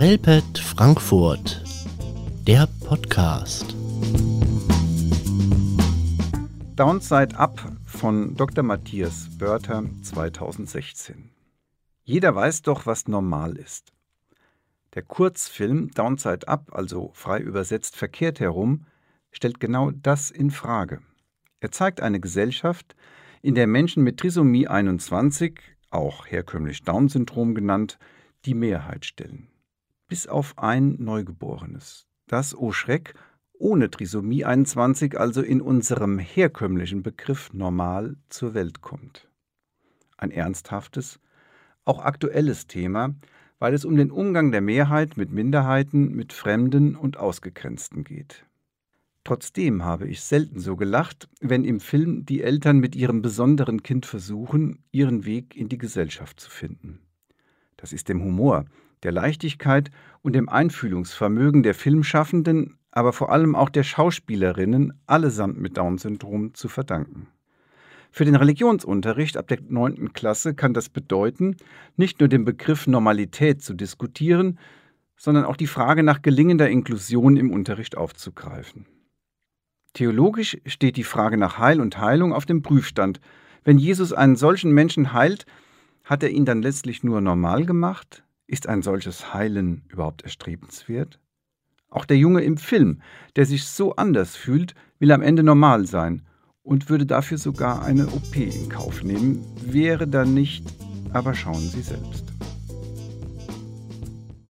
Relpet Frankfurt, der Podcast. Downside Up von Dr. Matthias Börter 2016. Jeder weiß doch, was normal ist. Der Kurzfilm Downside Up, also frei übersetzt verkehrt herum, stellt genau das in Frage. Er zeigt eine Gesellschaft, in der Menschen mit Trisomie 21, auch herkömmlich Down-Syndrom genannt, die Mehrheit stellen. Bis auf ein Neugeborenes, das, oh Schreck, ohne Trisomie 21, also in unserem herkömmlichen Begriff normal zur Welt kommt. Ein ernsthaftes, auch aktuelles Thema, weil es um den Umgang der Mehrheit mit Minderheiten, mit Fremden und Ausgegrenzten geht. Trotzdem habe ich selten so gelacht, wenn im Film die Eltern mit ihrem besonderen Kind versuchen, ihren Weg in die Gesellschaft zu finden. Das ist dem Humor, der Leichtigkeit und dem Einfühlungsvermögen der Filmschaffenden, aber vor allem auch der Schauspielerinnen allesamt mit Down-Syndrom zu verdanken. Für den Religionsunterricht ab der 9. Klasse kann das bedeuten, nicht nur den Begriff Normalität zu diskutieren, sondern auch die Frage nach gelingender Inklusion im Unterricht aufzugreifen. Theologisch steht die Frage nach Heil und Heilung auf dem Prüfstand. Wenn Jesus einen solchen Menschen heilt, hat er ihn dann letztlich nur normal gemacht? Ist ein solches Heilen überhaupt erstrebenswert? Auch der Junge im Film, der sich so anders fühlt, will am Ende normal sein und würde dafür sogar eine OP in Kauf nehmen, wäre dann nicht, aber schauen Sie selbst.